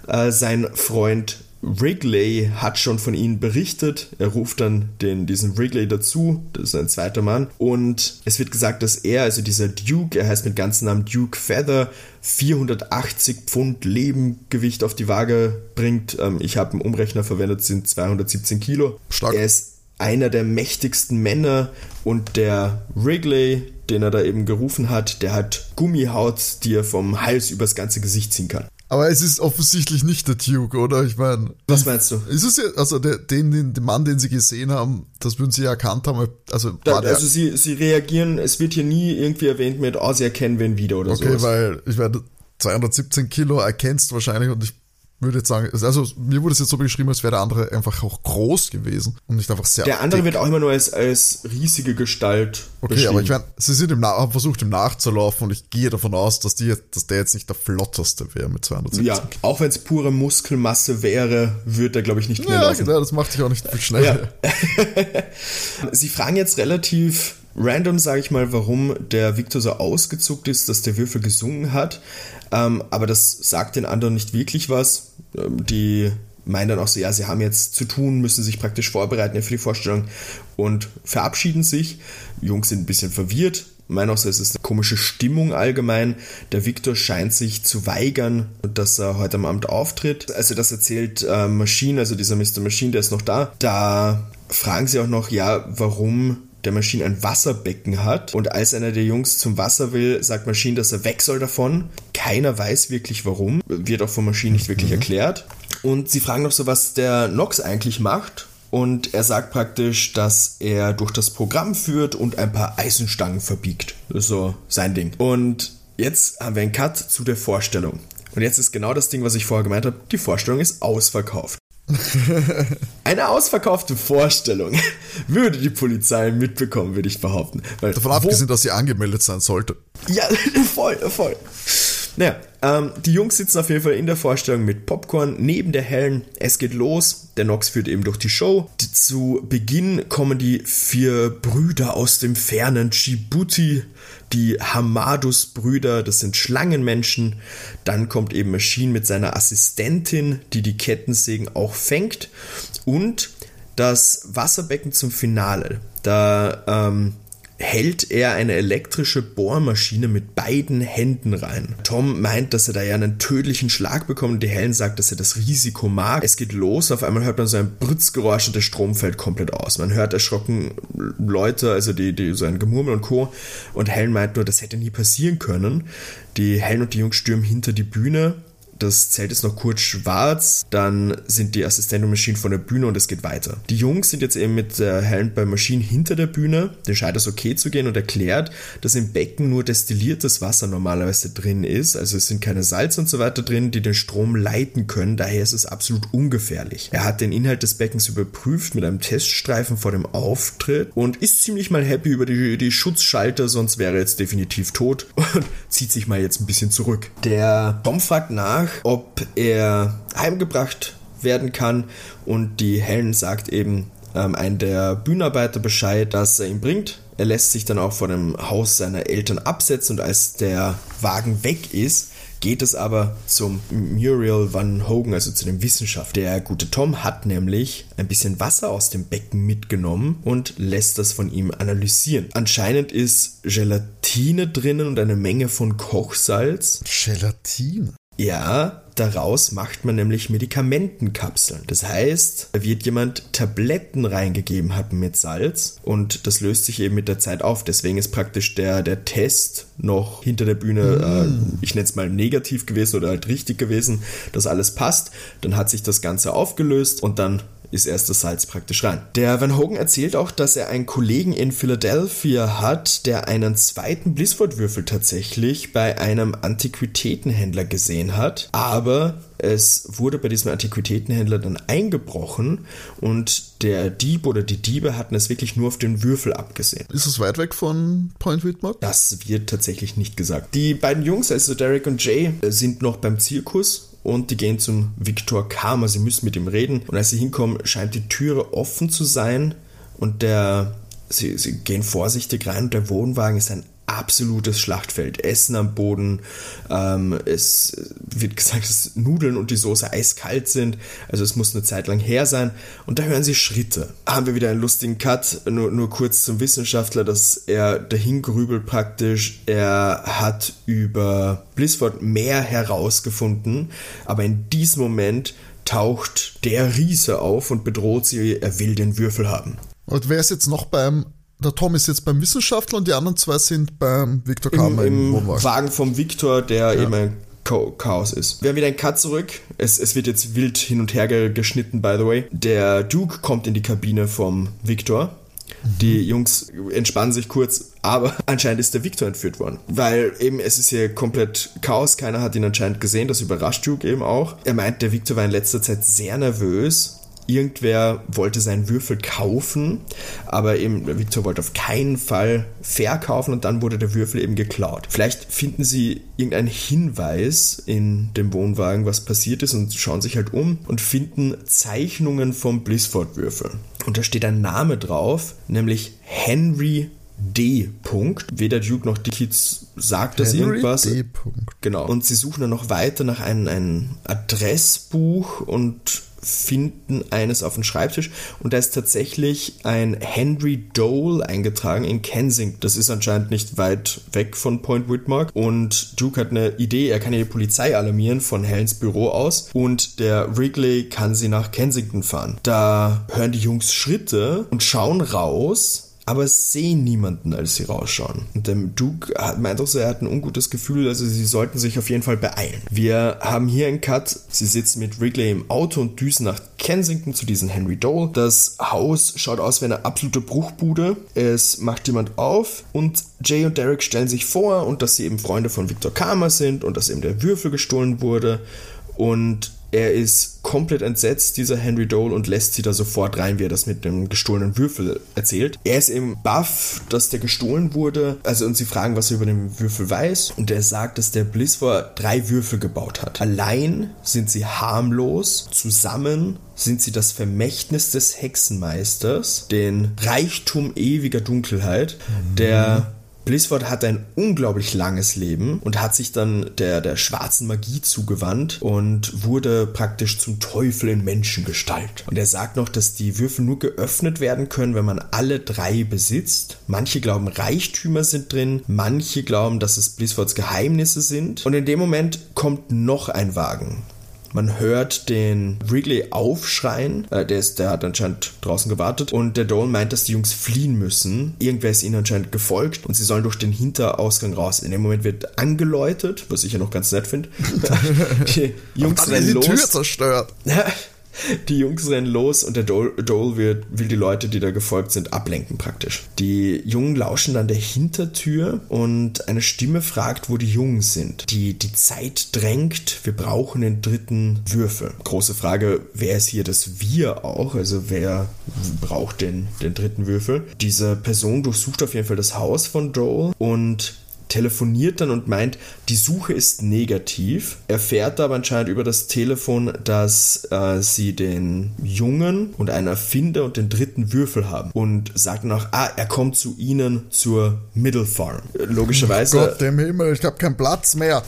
Äh, sein Freund Wrigley hat schon von ihnen berichtet. Er ruft dann den, diesen Wrigley dazu, das ist ein zweiter Mann. Und es wird gesagt, dass er, also dieser Duke, er heißt mit ganzem Namen Duke Feather, 480 Pfund Lebengewicht auf die Waage bringt. Ähm, ich habe einen Umrechner verwendet, sind 217 Kilo.
Stark.
Er ist einer der mächtigsten Männer und der Wrigley, den er da eben gerufen hat, der hat Gummihaut, die er vom Hals übers ganze Gesicht ziehen kann.
Aber es ist offensichtlich nicht der Duke, oder? Ich meine.
Was meinst du?
Ist es ja, also der, den, den, den Mann, den sie gesehen haben, das würden sie ja erkannt haben. Also
Da,
der,
also sie, sie reagieren, es wird hier nie irgendwie erwähnt mit, oh, sie erkennen wen wieder oder
okay,
so.
weil ich meine, 217 Kilo erkennst wahrscheinlich und ich würde jetzt sagen, also mir wurde es jetzt so beschrieben, als wäre der andere einfach auch groß gewesen und nicht einfach sehr
Der andere
dick.
wird auch immer nur als, als riesige Gestalt
Okay, aber ich
beschrieben.
meine, sie sind im Na haben versucht, ihm nachzulaufen und ich gehe davon aus, dass, die, dass der jetzt nicht der flotteste wäre mit 217
Ja, auch wenn es pure Muskelmasse wäre, wird er, glaube ich, nicht mehr
Ja,
laufen.
genau, das macht dich auch nicht viel schneller.
Sie fragen jetzt relativ random, sage ich mal, warum der Victor so ausgezuckt ist, dass der Würfel gesungen hat. Ähm, aber das sagt den anderen nicht wirklich was. Ähm, die meinen dann auch so, ja, sie haben jetzt zu tun, müssen sich praktisch vorbereiten für die Vorstellung und verabschieden sich. Die Jungs sind ein bisschen verwirrt, meinen auch so, es ist eine komische Stimmung allgemein. Der Victor scheint sich zu weigern, dass er heute am Abend auftritt. Also das erzählt äh, Machine, also dieser Mr. Machine, der ist noch da. Da fragen sie auch noch, ja, warum der Maschine ein Wasserbecken hat. Und als einer der Jungs zum Wasser will, sagt Maschine, dass er weg soll davon. Keiner weiß wirklich warum. Wird auch von Maschine nicht wirklich mhm. erklärt. Und sie fragen noch so, was der Nox eigentlich macht. Und er sagt praktisch, dass er durch das Programm führt und ein paar Eisenstangen verbiegt. Das ist so sein Ding. Und jetzt haben wir einen Cut zu der Vorstellung. Und jetzt ist genau das Ding, was ich vorher gemeint habe. Die Vorstellung ist ausverkauft. Eine ausverkaufte Vorstellung würde die Polizei mitbekommen, würde ich behaupten.
Weil Davon abgesehen, dass sie angemeldet sein sollte.
Ja, voll, voll. Naja, ähm, die Jungs sitzen auf jeden Fall in der Vorstellung mit Popcorn neben der Helen. Es geht los. Der Nox führt eben durch die Show. Zu Beginn kommen die vier Brüder aus dem fernen Djibouti, die Hamadus-Brüder, das sind Schlangenmenschen. Dann kommt eben Machine mit seiner Assistentin, die die Kettensägen auch fängt. Und das Wasserbecken zum Finale. Da ähm, hält er eine elektrische Bohrmaschine mit beiden Händen rein. Tom meint, dass er da ja einen tödlichen Schlag bekommt die Helen sagt, dass er das Risiko mag. Es geht los, auf einmal hört man so ein Britzgeräusch und der Strom fällt komplett aus. Man hört erschrocken Leute, also die, die so ein Gemurmel und Co. Und Helen meint nur, das hätte nie passieren können. Die Helen und die Jungs stürmen hinter die Bühne das Zelt ist noch kurz schwarz, dann sind die Assistent und Maschinen von der Bühne und es geht weiter. Die Jungs sind jetzt eben mit der Helen bei Maschinen hinter der Bühne, den scheint es okay zu gehen und erklärt, dass im Becken nur destilliertes Wasser normalerweise drin ist, also es sind keine Salz und so weiter drin, die den Strom leiten können, daher ist es absolut ungefährlich. Er hat den Inhalt des Beckens überprüft mit einem Teststreifen vor dem Auftritt und ist ziemlich mal happy über die, die Schutzschalter, sonst wäre er jetzt definitiv tot und zieht sich mal jetzt ein bisschen zurück. Der Tom fragt nach, nach, ob er heimgebracht werden kann und die Helen sagt eben ähm, ein der Bühnenarbeiter Bescheid, dass er ihn bringt. Er lässt sich dann auch vor dem Haus seiner Eltern absetzen und als der Wagen weg ist, geht es aber zum Muriel Van Hogan, also zu dem Wissenschaftler. Der gute Tom hat nämlich ein bisschen Wasser aus dem Becken mitgenommen und lässt das von ihm analysieren. Anscheinend ist Gelatine drinnen und eine Menge von Kochsalz.
Gelatine?
Ja, daraus macht man nämlich Medikamentenkapseln. Das heißt, da wird jemand Tabletten reingegeben haben mit Salz und das löst sich eben mit der Zeit auf. Deswegen ist praktisch der, der Test noch hinter der Bühne, mm. äh, ich nenne es mal negativ gewesen oder halt richtig gewesen, dass alles passt. Dann hat sich das Ganze aufgelöst und dann ist erst das Salz praktisch rein. Der Van Hogan erzählt auch, dass er einen Kollegen in Philadelphia hat, der einen zweiten Blissford-Würfel tatsächlich bei einem Antiquitätenhändler gesehen hat, aber es wurde bei diesem Antiquitätenhändler dann eingebrochen und der Dieb oder die Diebe hatten es wirklich nur auf den Würfel abgesehen.
Ist es weit weg von Point Whitmark?
Das wird tatsächlich nicht gesagt. Die beiden Jungs, also Derek und Jay, sind noch beim Zirkus und die gehen zum Viktor Karma. Sie müssen mit ihm reden. Und als sie hinkommen, scheint die Türe offen zu sein und der, sie, sie gehen vorsichtig rein und der Wohnwagen ist ein absolutes Schlachtfeld. Essen am Boden, ähm, es wird gesagt, dass Nudeln und die Soße eiskalt sind, also es muss eine Zeit lang her sein. Und da hören sie Schritte. Haben wir wieder einen lustigen Cut, nur, nur kurz zum Wissenschaftler, dass er dahin grübelt praktisch. Er hat über Blissford mehr herausgefunden, aber in diesem Moment taucht der Riese auf und bedroht sie, er will den Würfel haben.
Und wer ist jetzt noch beim der Tom ist jetzt beim Wissenschaftler und die anderen zwei sind beim Viktor
Kramer im, im Wagen vom Viktor, der ja. eben ein Chaos ist. Wir haben wieder einen Cut zurück. Es, es wird jetzt wild hin und her geschnitten, by the way. Der Duke kommt in die Kabine vom Viktor. Die Jungs entspannen sich kurz, aber anscheinend ist der Victor entführt worden. Weil eben es ist hier komplett Chaos, keiner hat ihn anscheinend gesehen, das überrascht Duke eben auch. Er meint, der Victor war in letzter Zeit sehr nervös irgendwer wollte seinen Würfel kaufen, aber eben Victor wollte auf keinen Fall verkaufen und dann wurde der Würfel eben geklaut. Vielleicht finden sie irgendeinen Hinweis in dem Wohnwagen, was passiert ist und schauen sich halt um und finden Zeichnungen vom Blissford-Würfel. Und da steht ein Name drauf, nämlich Henry D. -Punkt. Weder Duke noch die Kids sagt das irgendwas. D. -Punkt. Genau. Und sie suchen dann noch weiter nach einem, einem Adressbuch und finden eines auf dem Schreibtisch. Und da ist tatsächlich ein Henry Dole eingetragen in Kensington. Das ist anscheinend nicht weit weg von Point Whitmark und Duke hat eine Idee, er kann ja die Polizei alarmieren von Helens Büro aus. Und der Wrigley kann sie nach Kensington fahren. Da hören die Jungs Schritte und schauen raus aber sehen niemanden, als sie rausschauen. Und der Duke meint auch so, er hat ein ungutes Gefühl, also sie sollten sich auf jeden Fall beeilen. Wir haben hier einen Cut, sie sitzen mit Wrigley im Auto und düsen nach Kensington zu diesem Henry Dole. Das Haus schaut aus wie eine absolute Bruchbude. Es macht jemand auf und Jay und Derek stellen sich vor und dass sie eben Freunde von Victor Karma sind und dass eben der Würfel gestohlen wurde. Und er ist komplett entsetzt, dieser Henry Dole, und lässt sie da sofort rein, wie er das mit dem gestohlenen Würfel erzählt. Er ist im Buff, dass der gestohlen wurde. Also, und sie fragen, was er über den Würfel weiß. Und er sagt, dass der Blissfor drei Würfel gebaut hat. Allein sind sie harmlos, zusammen sind sie das Vermächtnis des Hexenmeisters, den Reichtum ewiger Dunkelheit, der Blissford hat ein unglaublich langes Leben und hat sich dann der, der schwarzen Magie zugewandt und wurde praktisch zum Teufel in Menschengestalt. Und er sagt noch, dass die Würfel nur geöffnet werden können, wenn man alle drei besitzt. Manche glauben, Reichtümer sind drin, manche glauben, dass es Blissfords Geheimnisse sind. Und in dem Moment kommt noch ein Wagen. Man hört den Wrigley aufschreien. Äh, der, ist, der hat anscheinend draußen gewartet. Und der Dole meint, dass die Jungs fliehen müssen. Irgendwer ist ihnen anscheinend gefolgt und sie sollen durch den Hinterausgang raus. In dem Moment wird angeläutet, was ich ja noch ganz nett finde.
die Jungs rennen los. Die Tür zerstört.
Die Jungs rennen los und der Dole, Dole will, die Leute, die da gefolgt sind, ablenken praktisch. Die Jungen lauschen dann der Hintertür und eine Stimme fragt, wo die Jungen sind. Die, die Zeit drängt, wir brauchen den dritten Würfel. Große Frage, wer ist hier das Wir auch? Also wer braucht den, den dritten Würfel? Diese Person durchsucht auf jeden Fall das Haus von Joel und telefoniert dann und meint, die Suche ist negativ, erfährt aber anscheinend über das Telefon, dass äh, sie den Jungen und einen Erfinder und den dritten Würfel haben und sagt noch, ah, er kommt zu ihnen zur Middle Farm. Logischerweise.
Gott im Himmel, ich habe keinen Platz mehr.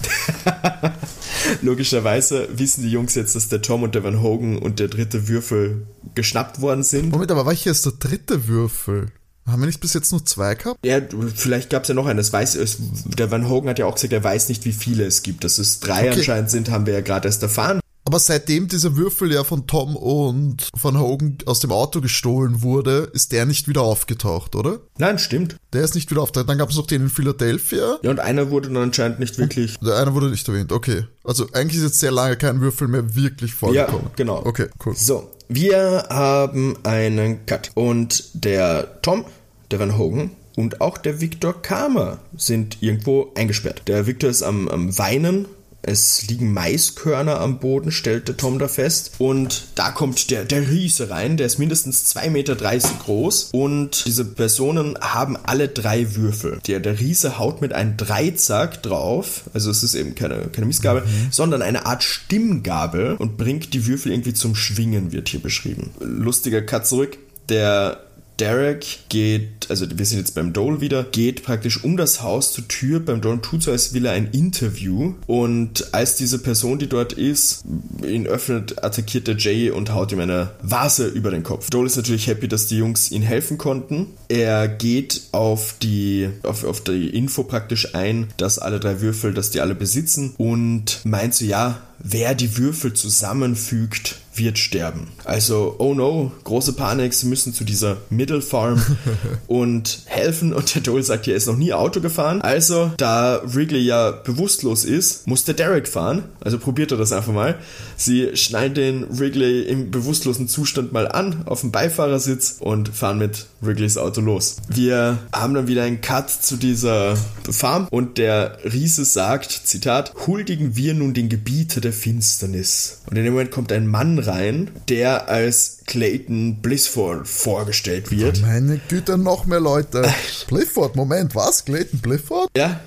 Logischerweise wissen die Jungs jetzt, dass der Tom und der Van Hogan und der dritte Würfel geschnappt worden sind.
Moment, aber welcher ist der dritte Würfel? Haben wir nicht bis jetzt nur zwei gehabt?
Ja, vielleicht gab es ja noch einen. Das weiß, es, der Van Hogan hat ja auch gesagt, er weiß nicht, wie viele es gibt. Dass es drei okay. anscheinend sind, haben wir ja gerade erst erfahren.
Aber seitdem dieser Würfel ja von Tom und Van Hogan aus dem Auto gestohlen wurde, ist der nicht wieder aufgetaucht, oder?
Nein, stimmt.
Der ist nicht wieder aufgetaucht. Dann gab es noch den in Philadelphia.
Ja, und einer wurde dann anscheinend nicht wirklich.
Und einer wurde nicht erwähnt, okay. Also eigentlich ist jetzt sehr lange kein Würfel mehr wirklich vorgekommen.
Ja, genau.
Okay, cool.
So, wir haben einen Cut. Und der Tom der Van Hogan und auch der Victor Karma sind irgendwo eingesperrt. Der Victor ist am, am Weinen. Es liegen Maiskörner am Boden, stellte Tom da fest. Und da kommt der, der Riese rein, der ist mindestens 2,30 Meter groß. Und diese Personen haben alle drei Würfel. Der, der Riese haut mit einem Dreizack drauf. Also es ist eben keine, keine Missgabel, mhm. sondern eine Art Stimmgabel und bringt die Würfel irgendwie zum Schwingen, wird hier beschrieben. Lustiger Cut zurück. Der Derek geht, also wir sind jetzt beim Dole wieder, geht praktisch um das Haus zur Tür. Beim Dole tut so, als will er ein Interview. Und als diese Person, die dort ist, ihn öffnet, attackiert der Jay und haut ihm eine Vase über den Kopf. Dole ist natürlich happy, dass die Jungs ihm helfen konnten. Er geht auf die, auf, auf die Info praktisch ein, dass alle drei Würfel, dass die alle besitzen und meint so, ja, wer die Würfel zusammenfügt, wird sterben. Also, oh no, große Panik, sie müssen zu dieser Middle Farm und helfen. Und der Joel sagt, er ist noch nie Auto gefahren. Also, da Wrigley ja bewusstlos ist, muss der Derek fahren. Also probiert er das einfach mal. Sie schneiden den Wrigley im bewusstlosen Zustand mal an auf dem Beifahrersitz und fahren mit Wrigleys Auto los. Wir haben dann wieder einen Cut zu dieser Farm und der Riese sagt, Zitat, huldigen wir nun den Gebieter der Finsternis. Und in dem Moment kommt ein Mann rein, der als Clayton Blissford vorgestellt wird.
Oh meine Güte, noch mehr Leute. Blifford, Moment, was? Clayton Blifford?
Ja.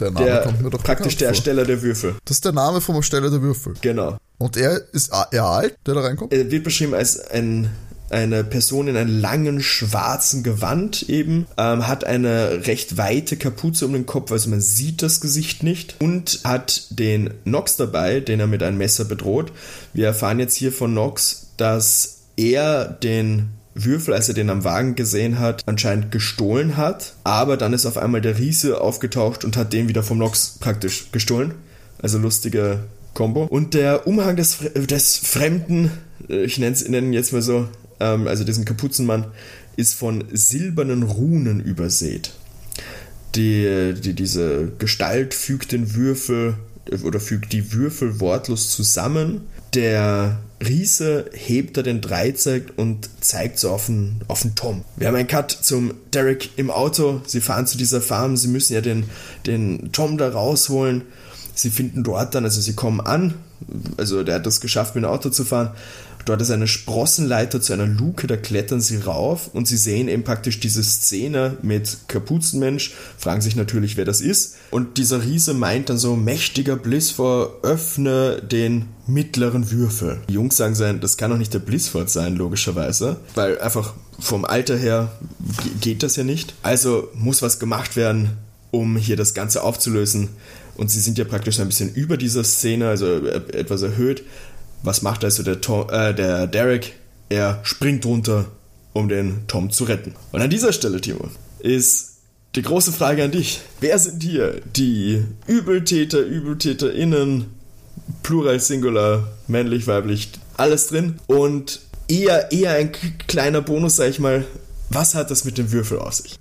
Der Name
der,
kommt mir doch
Praktisch der Ersteller der Würfel.
Das ist der Name vom Ersteller der Würfel.
Genau.
Und er ist er alt, der da reinkommt?
Er wird beschrieben als ein eine Person in einem langen schwarzen Gewand eben, ähm, hat eine recht weite Kapuze um den Kopf, also man sieht das Gesicht nicht und hat den Nox dabei, den er mit einem Messer bedroht. Wir erfahren jetzt hier von Nox, dass er den Würfel, als er den am Wagen gesehen hat, anscheinend gestohlen hat. Aber dann ist auf einmal der Riese aufgetaucht und hat den wieder vom Nox praktisch gestohlen. Also lustige Combo. Und der Umhang des, des Fremden, äh, ich nenne ihn jetzt mal so, ähm, also diesen Kapuzenmann, ist von silbernen Runen übersät. Die, die, diese Gestalt fügt den Würfel oder fügt die Würfel wortlos zusammen. Der Riese hebt da den Dreizeig und zeigt so auf den, auf den Tom. Wir haben einen Cut zum Derek im Auto. Sie fahren zu dieser Farm. Sie müssen ja den, den Tom da rausholen. Sie finden dort dann, also sie kommen an. Also der hat das geschafft, mit dem Auto zu fahren. Dort ist eine Sprossenleiter zu einer Luke, da klettern sie rauf und sie sehen eben praktisch diese Szene mit Kapuzenmensch, fragen sich natürlich, wer das ist. Und dieser Riese meint dann so, mächtiger Blissford, öffne den mittleren Würfel. Die Jungs sagen sein, das kann doch nicht der Blissford sein, logischerweise, weil einfach vom Alter her geht das ja nicht. Also muss was gemacht werden, um hier das Ganze aufzulösen. Und sie sind ja praktisch ein bisschen über dieser Szene, also etwas erhöht was macht also der, Tom, äh, der Derek? Er springt runter, um den Tom zu retten. Und an dieser Stelle, Timo, ist die große Frage an dich. Wer sind hier die Übeltäter, ÜbeltäterInnen, Plural, Singular, männlich, weiblich, alles drin? Und eher, eher ein kleiner Bonus, sag ich mal, was hat das mit dem Würfel aus sich?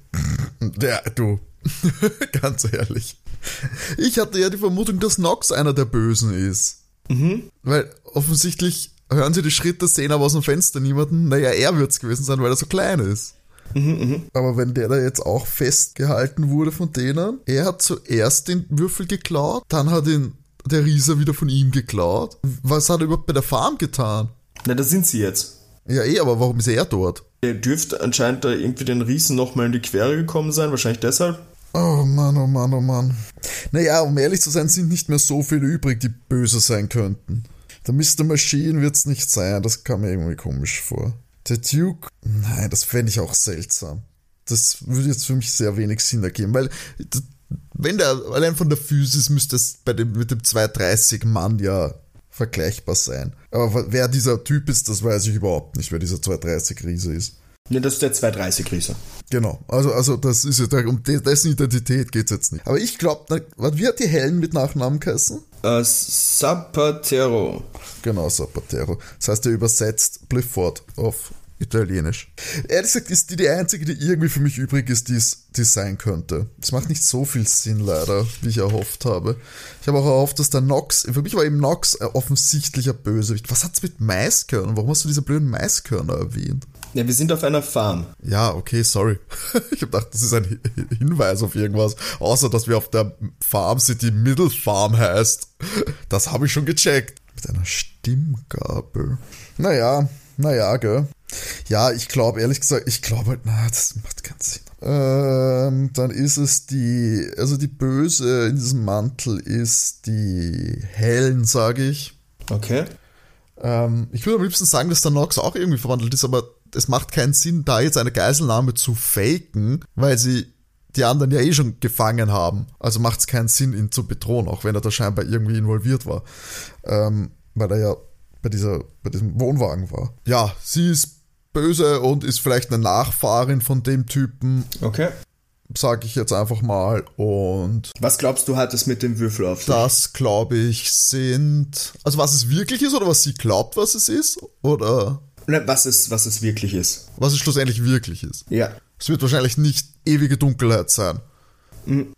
Der, du, ganz ehrlich. Ich hatte ja die Vermutung, dass Nox einer der Bösen ist. Mhm. Weil offensichtlich hören sie die Schritte, sehen aber aus dem Fenster niemanden. Naja, er wird es gewesen sein, weil er so klein ist. Mhm, mh. Aber wenn der da jetzt auch festgehalten wurde von denen, er hat zuerst den Würfel geklaut, dann hat ihn der Riese wieder von ihm geklaut. Was hat er überhaupt bei der Farm getan?
Na, da sind sie jetzt.
Ja, eh, aber warum ist er dort?
Er dürfte anscheinend da irgendwie den Riesen nochmal in die Quere gekommen sein, wahrscheinlich deshalb.
Oh Mann, oh Mann, oh Mann. Naja, um ehrlich zu sein, sind nicht mehr so viele übrig, die böse sein könnten. Der Mr. Machine wird's nicht sein, das kam mir irgendwie komisch vor. Der Duke, nein, das fände ich auch seltsam. Das würde jetzt für mich sehr wenig Sinn ergeben, weil wenn der allein von der Physis müsste es bei dem mit dem 230 Mann ja vergleichbar sein. Aber wer dieser Typ ist, das weiß ich überhaupt nicht, wer dieser 230 Riese ist.
Ja, das ist der 230 Riese.
Genau, also, also das ist ja, um dessen Identität geht es jetzt nicht. Aber ich glaube, wie hat die Helen mit Nachnamen geheißen?
Uh, Zapatero.
Genau, Zapatero. Das heißt, er übersetzt Blifford auf Italienisch. Ehrlich gesagt ist die die einzige, die irgendwie für mich übrig ist, die es sein könnte. Das macht nicht so viel Sinn leider, wie ich erhofft habe. Ich habe auch erhofft, dass der Nox, für mich war eben Nox offensichtlicher Bösewicht. Was hat's mit Maiskörnern? Warum hast du diese blöden Maiskörner erwähnt?
Ja, wir sind auf einer Farm.
Ja, okay, sorry. Ich habe gedacht, das ist ein Hinweis auf irgendwas. Außer, dass wir auf der Farm sind, die Middle Farm heißt. Das habe ich schon gecheckt. Mit einer Stimmgabel. Naja, naja, gell. Ja, ich glaube, ehrlich gesagt, ich glaube halt, na, das macht keinen Sinn. Ähm, dann ist es die, also die Böse in diesem Mantel ist die Hellen, sage ich.
Okay.
Ähm, ich würde am liebsten sagen, dass der Nox auch irgendwie verwandelt ist, aber es macht keinen Sinn, da jetzt eine Geiselnahme zu faken, weil sie die anderen ja eh schon gefangen haben. Also macht es keinen Sinn, ihn zu bedrohen, auch wenn er da scheinbar irgendwie involviert war. Ähm, weil er ja bei, dieser, bei diesem Wohnwagen war. Ja, sie ist böse und ist vielleicht eine Nachfahrin von dem Typen.
Okay.
Sag ich jetzt einfach mal. Und.
Was glaubst du, hat es mit dem Würfel auf
sich? Das, glaube ich, sind. Also, was es wirklich ist oder was sie glaubt, was es ist? Oder.
Ne, was es, was es wirklich ist.
Was es schlussendlich wirklich ist.
Ja.
Es wird wahrscheinlich nicht ewige Dunkelheit sein. Mhm.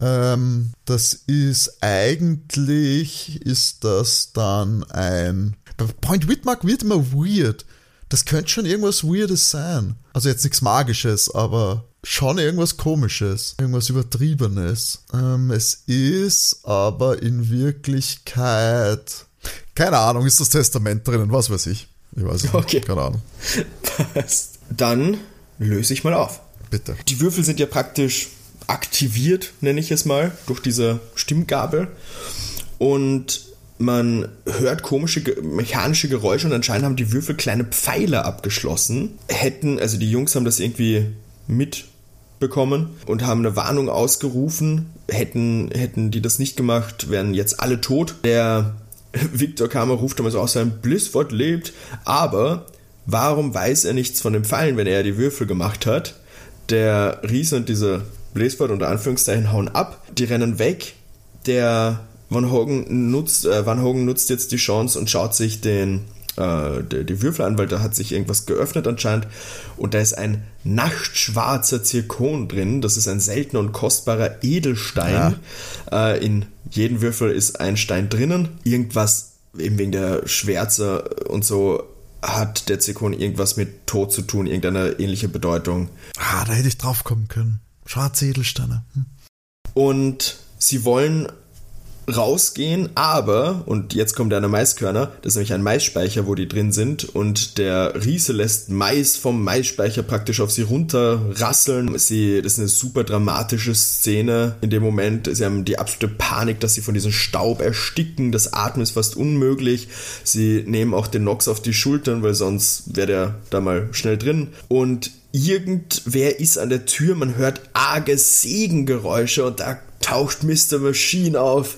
Ähm, das ist eigentlich, ist das dann ein. Point Whitmark wird immer weird. Das könnte schon irgendwas Weirdes sein. Also jetzt nichts Magisches, aber schon irgendwas Komisches, irgendwas Übertriebenes. Ähm, es ist aber in Wirklichkeit. Keine Ahnung, ist das Testament drinnen, was weiß ich. Ich weiß nicht. Okay. Keine Ahnung.
Passt. Dann löse ich mal auf.
Bitte.
Die Würfel sind ja praktisch aktiviert, nenne ich es mal, durch diese Stimmgabel. Und man hört komische mechanische Geräusche und anscheinend haben die Würfel kleine Pfeile abgeschlossen. Hätten, also die Jungs haben das irgendwie mitbekommen und haben eine Warnung ausgerufen. Hätten, hätten die das nicht gemacht, wären jetzt alle tot. Der Victor Kammer ruft so aus, sein Blissford lebt, aber warum weiß er nichts von dem Fallen, wenn er die Würfel gemacht hat? Der Riese und dieser Blissford unter Anführungszeichen hauen ab, die rennen weg. Der Van Hogen nutzt, äh, Van Hogen nutzt jetzt die Chance und schaut sich den äh, die, die Würfel an, weil da hat sich irgendwas geöffnet anscheinend und da ist ein nachtschwarzer Zirkon drin. Das ist ein seltener und kostbarer Edelstein. Ja. Äh, in jedem Würfel ist ein Stein drinnen. Irgendwas eben wegen der Schwärze und so hat der Zirkon irgendwas mit Tod zu tun, irgendeine ähnliche Bedeutung.
Ah, da hätte ich drauf kommen können. Schwarze Edelsteine. Hm.
Und sie wollen rausgehen, aber, und jetzt kommt einer Maiskörner, das ist nämlich ein Maisspeicher, wo die drin sind, und der Riese lässt Mais vom Maisspeicher praktisch auf sie runterrasseln. Sie, das ist eine super dramatische Szene in dem Moment. Sie haben die absolute Panik, dass sie von diesem Staub ersticken. Das Atmen ist fast unmöglich. Sie nehmen auch den Nox auf die Schultern, weil sonst wäre der da mal schnell drin. Und irgendwer ist an der Tür, man hört arge Segengeräusche und da taucht Mr. Machine auf,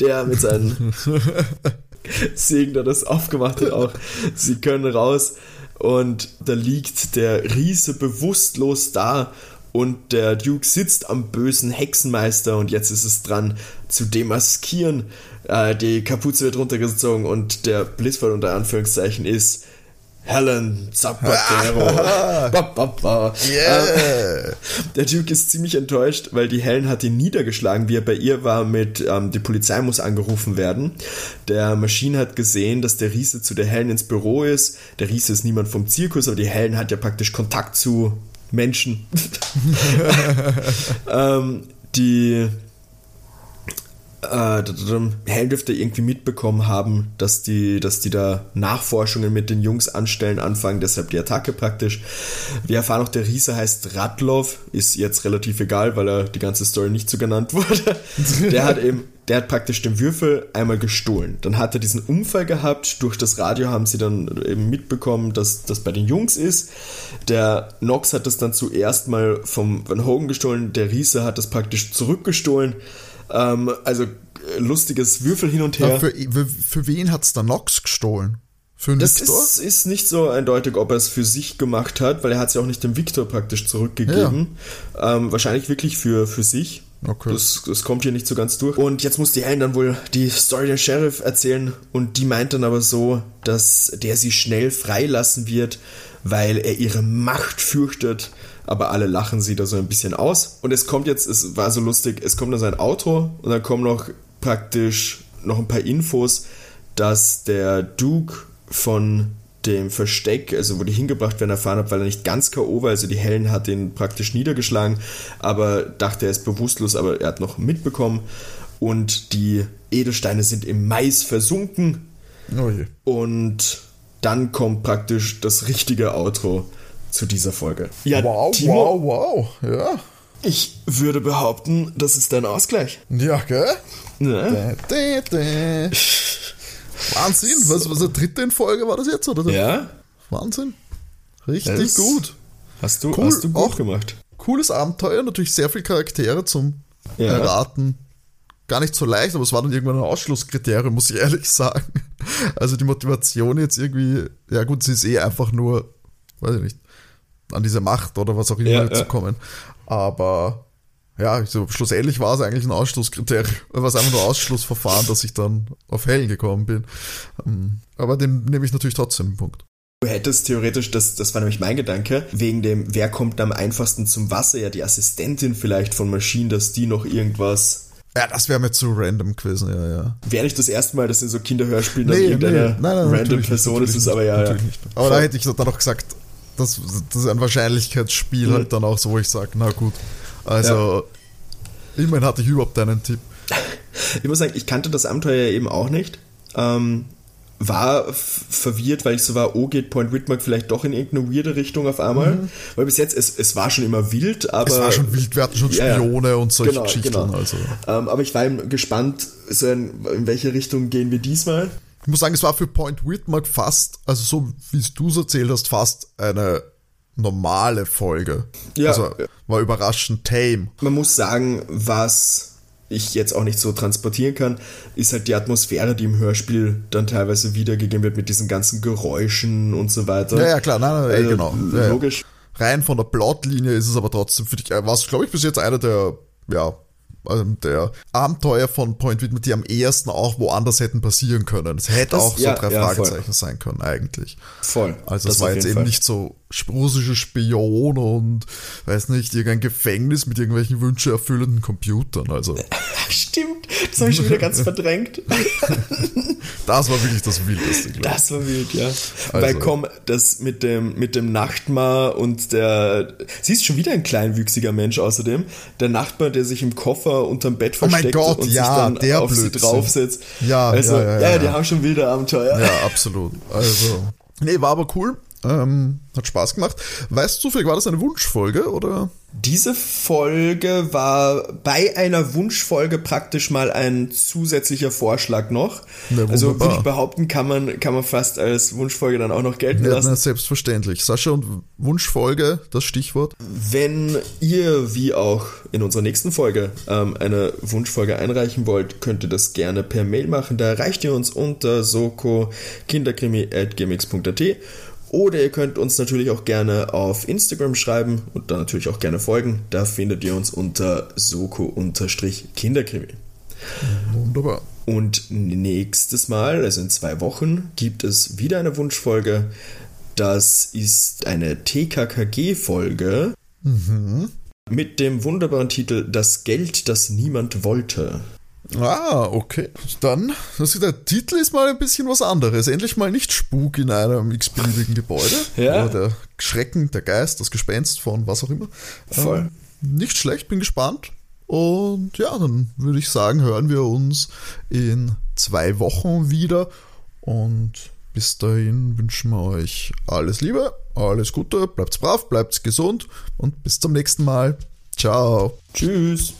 der mit seinen Segen da das aufgemacht hat auch. Sie können raus und da liegt der Riese bewusstlos da und der Duke sitzt am bösen Hexenmeister und jetzt ist es dran zu demaskieren. Äh, die Kapuze wird runtergezogen und der Blitzfall unter Anführungszeichen ist Helen Zapatero. yeah. der Duke ist ziemlich enttäuscht, weil die Helen hat ihn niedergeschlagen, wie er bei ihr war mit, ähm, die Polizei muss angerufen werden. Der Maschine hat gesehen, dass der Riese zu der Helen ins Büro ist. Der Riese ist niemand vom Zirkus, aber die Helen hat ja praktisch Kontakt zu Menschen. ähm, die äh, Hell dürfte irgendwie mitbekommen haben, dass die, dass die da Nachforschungen mit den Jungs anstellen, anfangen, deshalb die Attacke praktisch. Wir erfahren auch, der Riese heißt Radlov, ist jetzt relativ egal, weil er die ganze Story nicht so genannt wurde. Der hat eben, der hat praktisch den Würfel einmal gestohlen. Dann hat er diesen Unfall gehabt, durch das Radio haben sie dann eben mitbekommen, dass das bei den Jungs ist. Der Nox hat das dann zuerst mal vom Van Hogan gestohlen, der Riese hat das praktisch zurückgestohlen. Ähm, also äh, lustiges Würfel hin und her.
Für, für, für, wen hat's da Nox gestohlen?
Für das ist, ist, nicht so eindeutig, ob er es für sich gemacht hat, weil er hat es ja auch nicht dem Victor praktisch zurückgegeben. Ja. Ähm, wahrscheinlich wirklich für, für sich. Okay. Das, das kommt hier nicht so ganz durch. Und jetzt muss die Helen dann wohl die Story der Sheriff erzählen und die meint dann aber so, dass der sie schnell freilassen wird, weil er ihre Macht fürchtet aber alle lachen sie da so ein bisschen aus. Und es kommt jetzt, es war so lustig, es kommt dann sein Auto und dann kommen noch praktisch noch ein paar Infos, dass der Duke von dem Versteck, also wo die hingebracht werden, erfahren hat, weil er nicht ganz K.O. war, also die Helen hat ihn praktisch niedergeschlagen, aber dachte, er ist bewusstlos, aber er hat noch mitbekommen und die Edelsteine sind im Mais versunken oh und dann kommt praktisch das richtige Outro zu dieser Folge.
Ja, wow, Timo, wow, wow, ja.
Ich würde behaupten, das ist dein Ausgleich.
Ja, gell? Ja. Da, da, da. Wahnsinn, was, was der dritte in Folge war das jetzt, oder?
Ja.
Wahnsinn. Richtig das gut.
Hast du, cool, hast du gut auch gemacht.
Cooles Abenteuer, natürlich sehr viele Charaktere zum ja. Erraten. Gar nicht so leicht, aber es war dann irgendwann ein Ausschlusskriterium, muss ich ehrlich sagen. Also die Motivation jetzt irgendwie, ja gut, sie ist eh einfach nur, weiß ich nicht, an diese Macht oder was auch immer ja, zu kommen. Aber ja, so, schlussendlich war es eigentlich ein Ausschlusskriterium, war es einfach nur Ausschlussverfahren, dass ich dann auf Hellen gekommen bin. Ähm, aber den nehme ich natürlich trotzdem einen Punkt.
Du hättest theoretisch, das, das war nämlich mein Gedanke, wegen dem, wer kommt am einfachsten zum Wasser, ja die Assistentin vielleicht von Maschinen, dass die noch irgendwas
ja, das wäre mir zu random gewesen, ja, ja.
Wäre nicht das erste Mal, dass in so Kinderhörspielen nee, dann irgendeine nee, nein, nein, random Person ist, ist aber ja, ja.
Aber da hätte ich dann auch gesagt, das, das ist ein Wahrscheinlichkeitsspiel mhm. halt dann auch so, wo ich sage, na gut. Also, ja. immerhin hatte ich überhaupt einen Tipp.
Ich muss sagen, ich kannte das Abenteuer eben auch nicht. Ähm, war verwirrt, weil ich so war, oh, geht Point Whitmark vielleicht doch in irgendeine weirde Richtung auf einmal. Mhm. Weil bis jetzt, es, es war schon immer wild, aber. Es
war schon wild, wir hatten schon Spione ja, und solche genau, Geschichten. Genau. Also.
Ähm, aber ich war gespannt, so in, in welche Richtung gehen wir diesmal.
Ich muss sagen, es war für Point Whitmark fast, also so wie es du es erzählt hast, fast eine normale Folge. Ja. Also war überraschend tame.
Man muss sagen, was ich jetzt auch nicht so transportieren kann, ist halt die Atmosphäre, die im Hörspiel dann teilweise wiedergegeben wird mit diesen ganzen Geräuschen und so weiter.
Ja, ja, klar, nein, nein,
Also,
genau.
Logisch.
Rein von der Plotlinie ist es aber trotzdem für dich, äh, was glaube ich bis jetzt einer der, ja, ähm, der Abenteuer von Point Whitman, die am ehesten auch woanders hätten passieren können. Es hätte
Das-
auch so
ja,
drei
ja, voll.
Fragezeichen sein können, eigentlich.
Voll.
Also
Das
es war jetzt eben
Fall.
nicht so russische Spione und weiß nicht, irgendein Gefängnis mit irgendwelchen wünscheerfüllenden Computern. Also
Stimmt, das habe ich schon wieder ganz verdrängt.
das war wirklich das Wildeste, glaube ich.
Das war wild, ja.
Also-
Weil komm, das mit dem, mit dem Nachtmar und der. Sie ist schon wieder ein kleinwüchsiger Mensch außerdem. Der Nachbar, der sich im Koffer unterm Bett
Oh mein
versteckt
Gott,
und
ja,
sich dann
der
auf sie
Blödsinn.
draufsetzt.
Ja,
also,
ja, ja, ja,
die
ja.
haben schon wilde Abenteuer.
Ja, absolut. Also, nee, war aber cool. Ähm, hat Spaß gemacht. Weißt du war das eine Wunschfolge oder?
Diese Folge war bei einer Wunschfolge praktisch mal ein zusätzlicher Vorschlag noch.
Ja,
also würde ich behaupten, kann man, kann man fast als Wunschfolge dann auch noch gelten
Ja,
lassen.
na, selbstverständlich. Sascha und Wunschfolge, das Stichwort.
Wenn ihr, wie auch in unserer nächsten Folge, ähm, eine Wunschfolge einreichen wollt, könnt ihr das gerne per Mail machen. Da erreicht ihr uns unter soko kinderkrimi.gmx.at oder ihr könnt uns natürlich auch gerne auf Instagram schreiben und dann natürlich auch gerne folgen. Da findet ihr uns unter soko-kinderkrimi.
Wunderbar.
Und nächstes Mal, also in zwei Wochen, gibt es wieder eine Wunschfolge. Das ist eine TKKG-Folge mit dem wunderbaren Titel Das Geld, das niemand wollte.
Ah, okay. Dann, ist, der Titel ist mal ein bisschen was anderes. Endlich mal nicht Spuk in einem x-beliebigen Gebäude.
Ja.
Oder der Schrecken, der Geist, das Gespenst von was auch immer.
Voll.
Ähm, nicht schlecht, bin gespannt. Und ja, dann würde ich sagen, hören wir uns in zwei Wochen wieder. Und bis dahin wünschen wir euch alles Liebe, alles Gute, bleibt brav, bleibt gesund und bis zum nächsten Mal. Ciao.
Tschüss.